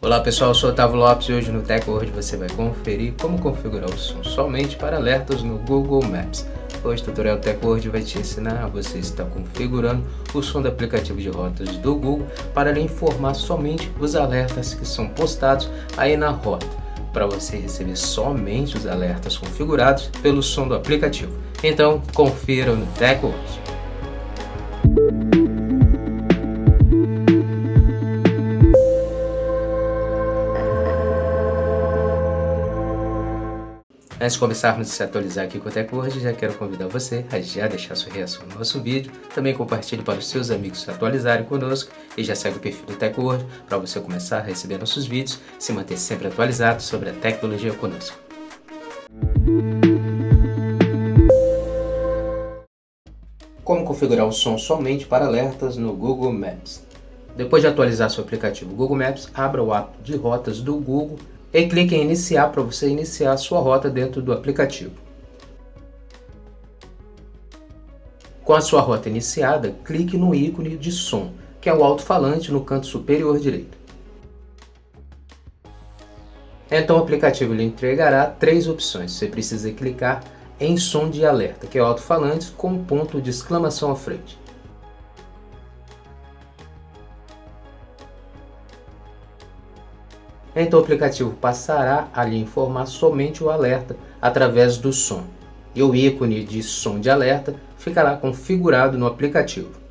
Olá pessoal, eu sou Otávio Lopes e hoje no TechWord você vai conferir como configurar o som somente para alertas no Google Maps. Hoje o tutorial TechWord vai te ensinar a você estar configurando o som do aplicativo de rotas do Google para lhe informar somente os alertas que são postados aí na rota, para você receber somente os alertas configurados pelo som do aplicativo. Então confira no TechWord. Antes de começarmos a se atualizar aqui com o TechWord, já quero convidar você a já deixar sua reação no nosso vídeo, também compartilhe para os seus amigos se atualizarem conosco e já segue o perfil do TechWord para você começar a receber nossos vídeos, se manter sempre atualizado sobre a tecnologia conosco. Como configurar o som somente para alertas no Google Maps? Depois de atualizar seu aplicativo Google Maps, abra o app de rotas do Google e clique em iniciar para você iniciar a sua rota dentro do aplicativo. Com a sua rota iniciada, clique no ícone de som, que é o alto-falante no canto superior direito. Então o aplicativo lhe entregará três opções. Você precisa clicar em som de alerta, que é o alto-falante com ponto de exclamação à frente. Então o aplicativo passará a lhe informar somente o alerta através do som. E o ícone de som de alerta ficará configurado no aplicativo.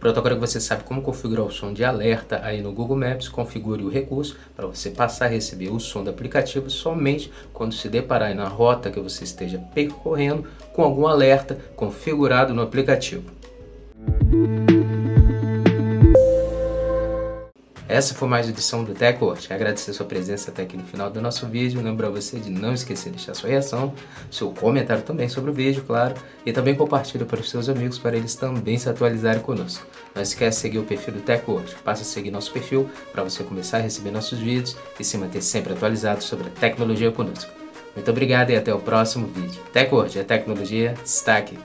Pronto, agora que você sabe como configurar o som de alerta aí no Google Maps, configure o recurso para você passar a receber o som do aplicativo somente quando se deparar na rota que você esteja percorrendo com algum alerta configurado no aplicativo. Essa foi mais uma edição do TechWatch. Agradecer sua presença até aqui no final do nosso vídeo. Lembrar você de não esquecer de deixar sua reação, seu comentário também sobre o vídeo, claro. E também compartilhe para os seus amigos para eles também se atualizarem conosco. Não esquece de seguir o perfil do TechWatch. Passa a seguir nosso perfil para você começar a receber nossos vídeos e se manter sempre atualizado sobre a tecnologia conosco. Muito obrigado e até o próximo vídeo. TechWord, a tecnologia está aqui.